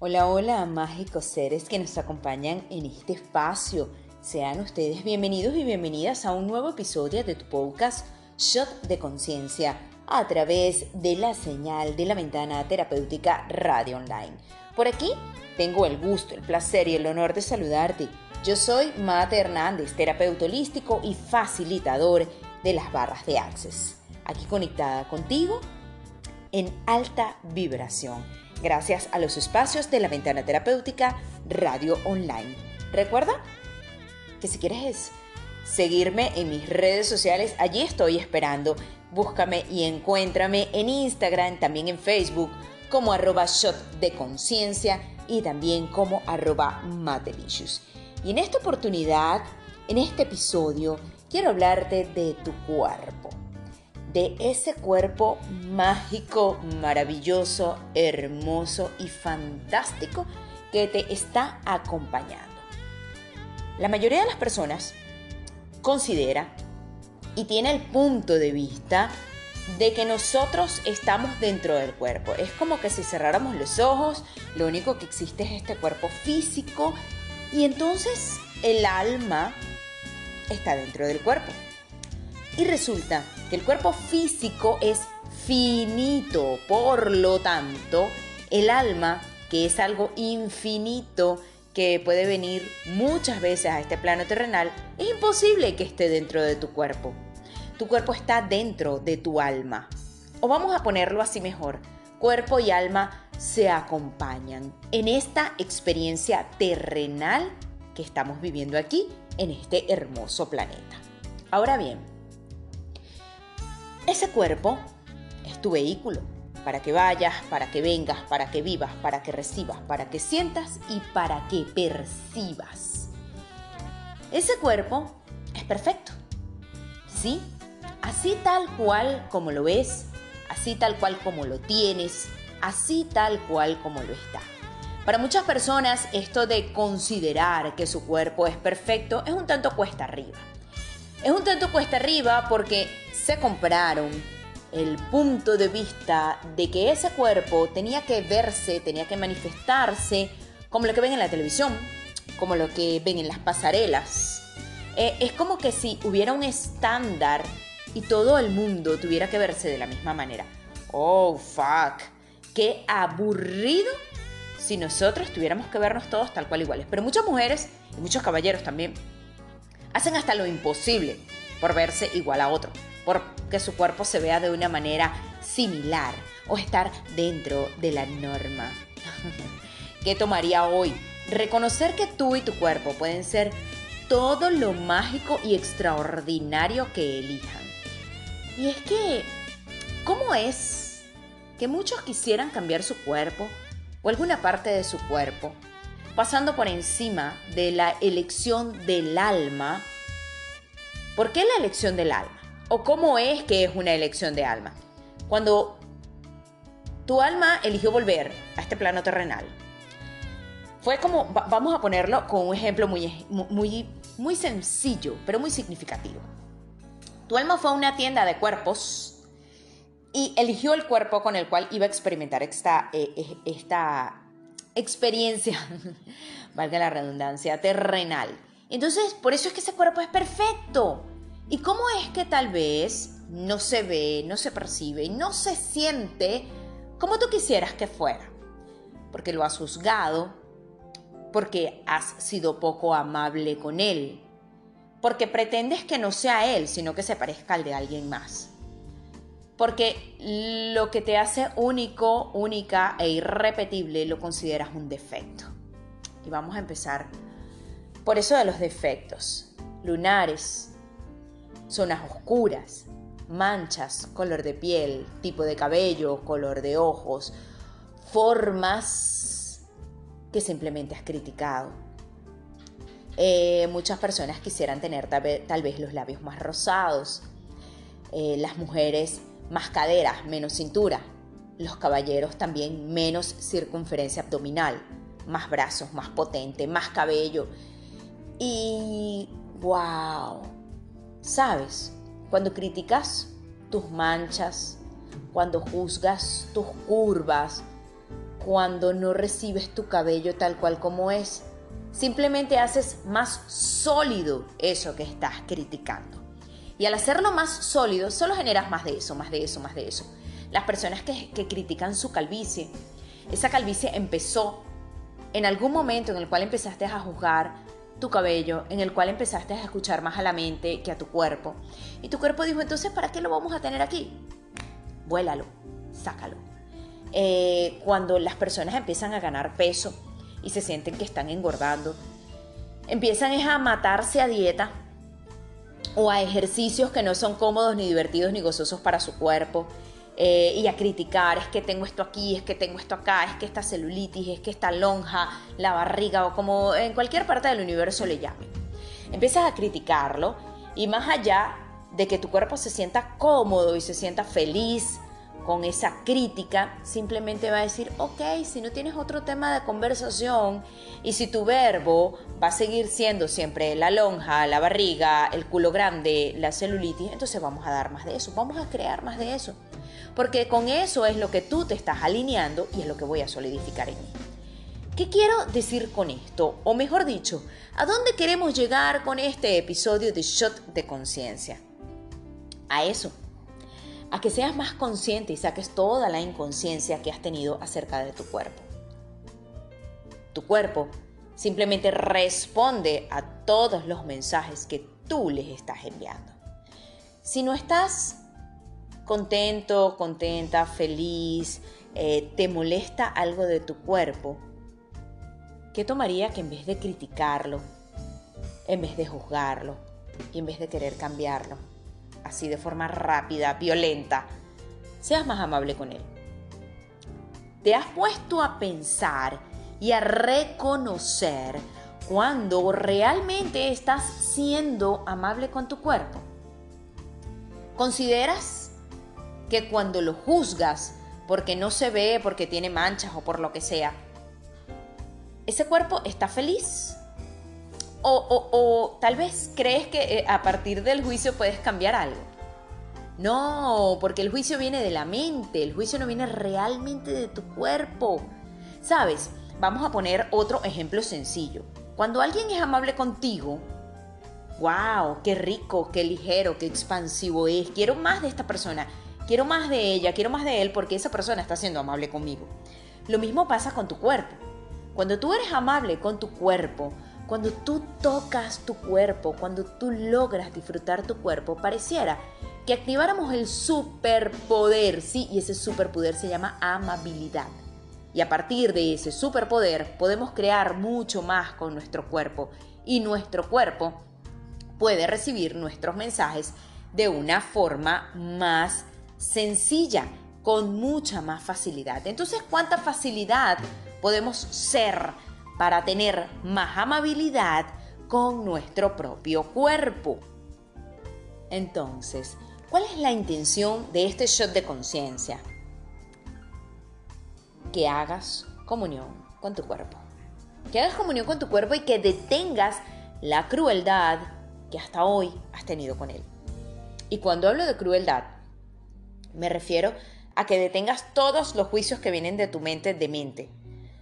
Hola, hola, mágicos seres que nos acompañan en este espacio. Sean ustedes bienvenidos y bienvenidas a un nuevo episodio de tu podcast Shot de Conciencia a través de la señal de la ventana terapéutica Radio Online. Por aquí tengo el gusto, el placer y el honor de saludarte. Yo soy Mate Hernández, terapeuta holístico y facilitador de las barras de Access. Aquí conectada contigo en alta vibración gracias a los espacios de la ventana terapéutica Radio Online. Recuerda que si quieres seguirme en mis redes sociales, allí estoy esperando. Búscame y encuéntrame en Instagram, también en Facebook, como arroba shot de conciencia y también como arroba matelicious. Y en esta oportunidad, en este episodio, quiero hablarte de tu cuerpo de ese cuerpo mágico, maravilloso, hermoso y fantástico que te está acompañando. La mayoría de las personas considera y tiene el punto de vista de que nosotros estamos dentro del cuerpo. Es como que si cerráramos los ojos, lo único que existe es este cuerpo físico y entonces el alma está dentro del cuerpo. Y resulta que el cuerpo físico es finito, por lo tanto, el alma, que es algo infinito, que puede venir muchas veces a este plano terrenal, es imposible que esté dentro de tu cuerpo. Tu cuerpo está dentro de tu alma. O vamos a ponerlo así mejor, cuerpo y alma se acompañan en esta experiencia terrenal que estamos viviendo aquí en este hermoso planeta. Ahora bien, ese cuerpo es tu vehículo para que vayas, para que vengas, para que vivas, para que recibas, para que sientas y para que percibas. Ese cuerpo es perfecto. ¿Sí? Así tal cual como lo ves, así tal cual como lo tienes, así tal cual como lo está. Para muchas personas esto de considerar que su cuerpo es perfecto es un tanto cuesta arriba. Es un tanto cuesta arriba porque se compraron el punto de vista de que ese cuerpo tenía que verse, tenía que manifestarse como lo que ven en la televisión, como lo que ven en las pasarelas. Eh, es como que si hubiera un estándar y todo el mundo tuviera que verse de la misma manera. Oh, fuck. Qué aburrido si nosotros tuviéramos que vernos todos tal cual iguales. Pero muchas mujeres y muchos caballeros también hacen hasta lo imposible por verse igual a otro, por que su cuerpo se vea de una manera similar o estar dentro de la norma. ¿Qué tomaría hoy? Reconocer que tú y tu cuerpo pueden ser todo lo mágico y extraordinario que elijan. Y es que, ¿cómo es que muchos quisieran cambiar su cuerpo o alguna parte de su cuerpo pasando por encima de la elección del alma. ¿Por qué la elección del alma? ¿O cómo es que es una elección de alma? Cuando tu alma eligió volver a este plano terrenal, fue como, vamos a ponerlo con un ejemplo muy, muy, muy sencillo, pero muy significativo. Tu alma fue a una tienda de cuerpos y eligió el cuerpo con el cual iba a experimentar esta, eh, esta experiencia, valga la redundancia, terrenal. Entonces, por eso es que ese cuerpo es perfecto. ¿Y cómo es que tal vez no se ve, no se percibe y no se siente como tú quisieras que fuera? Porque lo has juzgado, porque has sido poco amable con él, porque pretendes que no sea él, sino que se parezca al de alguien más porque lo que te hace único, única e irrepetible lo consideras un defecto. Y vamos a empezar por eso de los defectos. Lunares, zonas oscuras, manchas, color de piel, tipo de cabello, color de ojos, formas que simplemente has criticado. Eh, muchas personas quisieran tener tal vez, los labios más rosados. Eh, las mujeres más caderas, menos cintura. Los caballeros también menos circunferencia abdominal, más brazos, más potente, más cabello. Y wow, ¿sabes? Cuando criticas tus manchas, cuando juzgas tus curvas, cuando no recibes tu cabello tal cual como es. Simplemente haces más sólido eso que estás criticando. Y al hacerlo más sólido, solo generas más de eso, más de eso, más de eso. Las personas que, critican su calvicie, esa calvicie empezó en algún momento en el cual empezaste a juzgar tu cabello, en el cual empezaste a escuchar más a la mente que a tu cuerpo. Y tu cuerpo dijo, entonces, ¿para qué lo vamos a tener aquí? Vuélalo, sácalo. Eh, cuando las personas empiezan a ganar peso y se sienten que están engordando, empiezan a matarse a dieta o a ejercicios que no son cómodos ni divertidos ni gozosos para su cuerpo. Eh, y a criticar, es que tengo esto aquí, es que tengo esto acá, es que esta celulitis, es que esta lonja, la barriga o como en cualquier parte del universo le llamen. Empiezas a criticarlo y más allá de que tu cuerpo se sienta cómodo y se sienta feliz con esa crítica, simplemente va a decir, ok, si no tienes otro tema de conversación y si tu verbo va a seguir siendo siempre la lonja, la barriga, el culo grande, la celulitis, entonces vamos a dar más de eso, vamos a crear más de eso. Porque con eso es lo que tú te estás alineando y es lo que voy a solidificar en mí. ¿Qué quiero decir con esto? O mejor dicho, ¿a dónde queremos llegar con este episodio de Shot de Conciencia? A eso a que seas más consciente y saques toda la inconsciencia que has tenido acerca de tu cuerpo. Tu cuerpo simplemente responde a todos los mensajes que tú les estás enviando. Si no estás contento, contenta, feliz, eh, te molesta algo de tu cuerpo, ¿qué tomaría que en vez de criticarlo, en vez de juzgarlo y en vez de querer cambiarlo, así de forma rápida, violenta, seas más amable con él. ¿Te has puesto a pensar y a reconocer cuando realmente estás siendo amable con tu cuerpo? ¿Consideras que cuando lo juzgas porque no se ve, porque tiene manchas o por lo que sea, ese cuerpo está feliz? O, tal vez crees que eh, a partir del juicio puedes cambiar algo. No, porque el juicio viene de la mente, el juicio no viene realmente de tu cuerpo. ¿Sabes? Vamos a poner otro ejemplo sencillo. Cuando alguien es amable contigo, wow, qué rico, qué ligero, qué expansivo es. Quiero más de esta persona, quiero más de ella, quiero más de él porque esa persona está siendo amable conmigo. Lo mismo pasa con tu cuerpo. Cuando tú eres amable con tu cuerpo, cuando tú tocas tu cuerpo, cuando tú logras disfrutar tu cuerpo, pareciera que activáramos el superpoder, sí, y ese superpoder se llama amabilidad. Y a partir de ese superpoder podemos crear mucho más con nuestro cuerpo y nuestro cuerpo puede recibir nuestros mensajes de una forma más sencilla, con mucha más facilidad. Entonces, ¿cuánta facilidad podemos ser para tener más amabilidad con nuestro propio cuerpo. Entonces, ¿cuál es la intención de este shot de conciencia? Que hagas comunión con tu cuerpo. Que hagas comunión con tu cuerpo y que detengas la crueldad que hasta hoy has tenido con él. Y cuando hablo de crueldad, me refiero a que detengas todos los juicios que vienen de tu mente de mente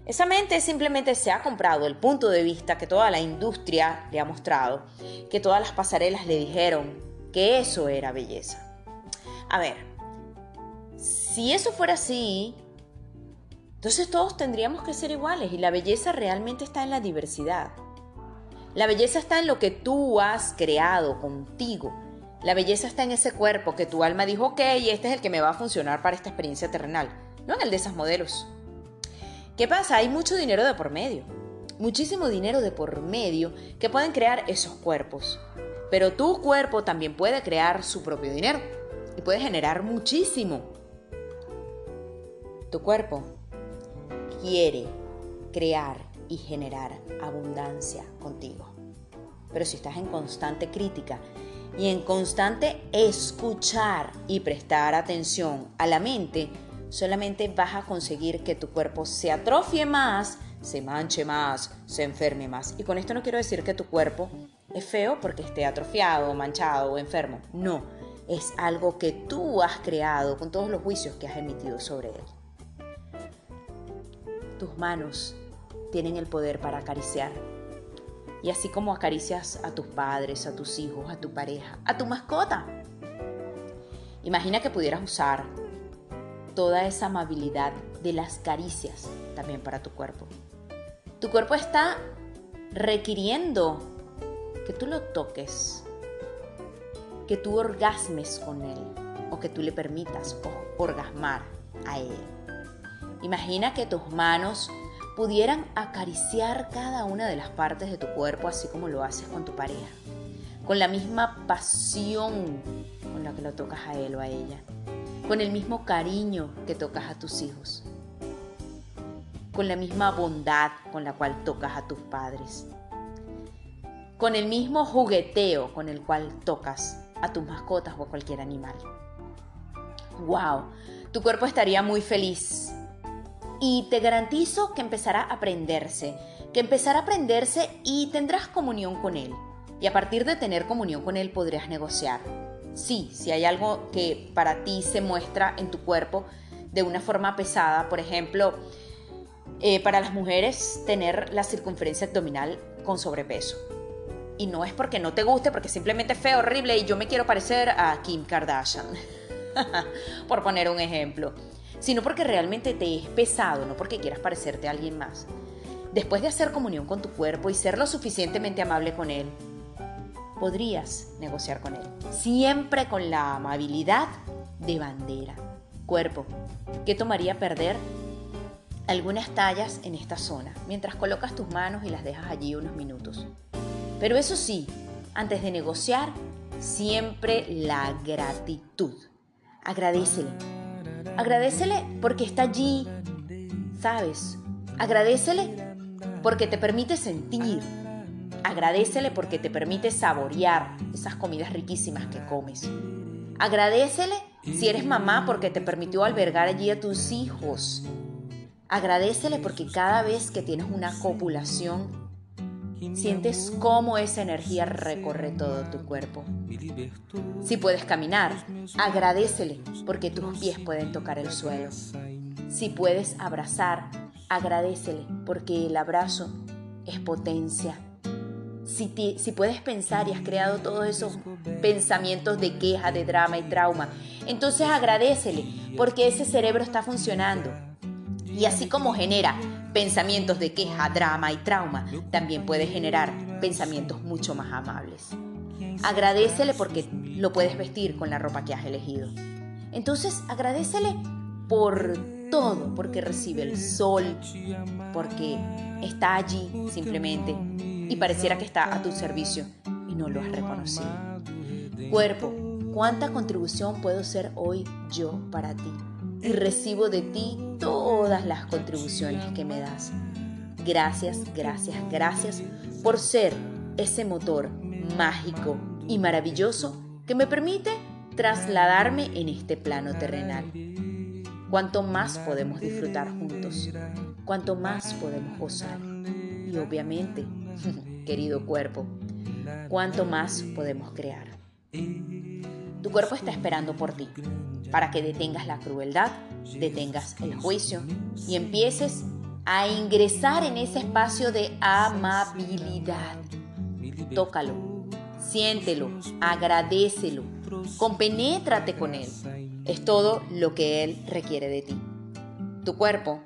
esa mente simplemente se ha comprado el punto de vista que toda la industria le ha mostrado, que todas las pasarelas le dijeron que eso era belleza. A ver, si eso fuera así, entonces todos tendríamos que ser iguales y la belleza realmente está en la diversidad. La belleza está en lo que tú has creado contigo. La belleza está en ese cuerpo que tu alma dijo, ok, este es el que me va a funcionar para esta experiencia terrenal, no en el de esas modelos. ¿Qué pasa? Hay mucho dinero de por medio. Muchísimo dinero de por medio que pueden crear esos cuerpos. Pero tu cuerpo también puede crear su propio dinero y puede generar muchísimo. Tu cuerpo quiere crear y generar abundancia contigo. Pero si estás en constante crítica y en constante escuchar y prestar atención a la mente, solamente vas a conseguir que tu cuerpo se atrofie más, se manche más, se enferme más. Y con esto no quiero decir que tu cuerpo es feo porque esté atrofiado, manchado o enfermo. No, es algo que tú has creado con todos los juicios que has emitido sobre él. tus manos tienen el poder para acariciar. Y así como acaricias a tus padres, a tus hijos, a tu pareja, a tu mascota. Imagina que pudieras usar toda esa amabilidad de las caricias también para tu cuerpo. Tu cuerpo está requiriendo que tú lo toques, que tú orgasmes con él o que tú le permitas orgasmar a él. Imagina que tus manos pudieran acariciar cada una de las partes de tu cuerpo así como lo haces con tu pareja, con la misma pasión con la que lo tocas a él o a ella, con el mismo cariño que tocas a tus hijos, con la misma bondad con la cual tocas a tus padres, con el mismo jugueteo con el cual tocas a tus mascotas o a cualquier animal. ¡Wow! Tu cuerpo estaría muy feliz y te garantizo que empezará a aprenderse, que empezará a aprenderse y tendrás comunión con él. Y a partir de tener comunión con él podrías negociar. Sí, si hay algo que para ti se muestra en tu cuerpo de una forma pesada, por ejemplo, eh, para las mujeres tener la circunferencia abdominal con sobrepeso. Y no es porque no te guste, porque simplemente es feo, horrible y yo me quiero parecer a Kim Kardashian, por poner un ejemplo sino porque realmente te es pesado, no porque quieras parecerte a alguien más. Después de hacer comunión con tu cuerpo y ser lo suficientemente amable con él, podrías negociar con él. Siempre con la amabilidad de bandera. Cuerpo, ¿qué tomaría perder? Algunas tallas en esta zona, mientras colocas tus manos y las dejas allí unos minutos. Pero eso sí, antes de negociar, siempre la gratitud. Agradecele Agradecele porque está allí, ¿sabes? Agradecele porque te permite sentir. Agradecele porque te permite saborear esas comidas riquísimas que comes. Agradecele si eres mamá porque te permitió albergar allí a tus hijos. Agradecele porque cada vez que tienes una copulación Sientes cómo esa energía recorre todo tu cuerpo. Si puedes caminar, agradecele porque tus pies pueden tocar el suelo. Si puedes abrazar, agradecele porque el abrazo es potencia. Si, puedes pensar y has creado todos esos pensamientos de queja, de drama y trauma, entonces agradecele porque ese cerebro está funcionando. Y así como genera pensamientos de queja, drama y trauma, también puede generar pensamientos mucho más amables. Agradecele porque lo puedes vestir con la ropa que has elegido. Entonces agradecele por todo, porque recibe el sol, porque está allí simplemente y pareciera que está a tu servicio y no lo has reconocido. Cuerpo, ¿cuánta contribución puedo ser hoy yo para ti? y recibo de ti todas las contribuciones que me das. Gracias, gracias, gracias por ser ese motor mágico y maravilloso que me permite trasladarme en este plano terrenal. Cuanto más podemos disfrutar juntos, cuanto más podemos gozar. Y obviamente, querido cuerpo, cuanto más podemos crear. Tu cuerpo está esperando por ti para que detengas la crueldad, detengas el juicio y empieces a ingresar en ese espacio de amabilidad. Tócalo, siéntelo, agradecelo, compenétrate con él. Es todo lo que él requiere de ti. Tu cuerpo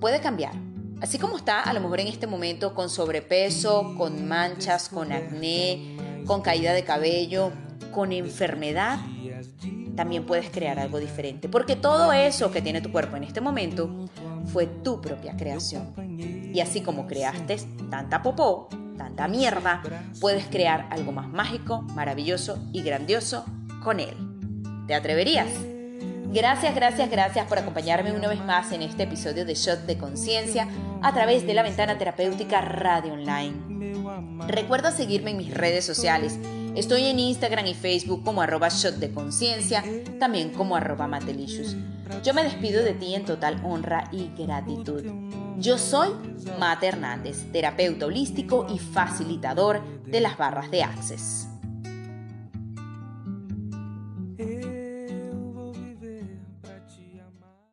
puede cambiar. Así como está a lo mejor en este momento con sobrepeso, con manchas, con acné, con caída de cabello, con enfermedad, también puedes crear algo diferente. Porque todo eso que tiene tu cuerpo en este momento fue tu propia creación. Y así como creaste tanta popó, tanta mierda, puedes crear algo más mágico, maravilloso y grandioso con él. ¿Te atreverías? Gracias, gracias, gracias por acompañarme una vez más en este episodio de Shot de Conciencia a través de la ventana terapéutica Radio Online. Recuerda seguirme en mis redes sociales Estoy en Instagram y Facebook como arroba shot de conciencia, también como arroba matelicious. Yo me despido de ti en total honra y gratitud. Yo soy Mate Hernández, terapeuta holístico y facilitador de las barras de Access.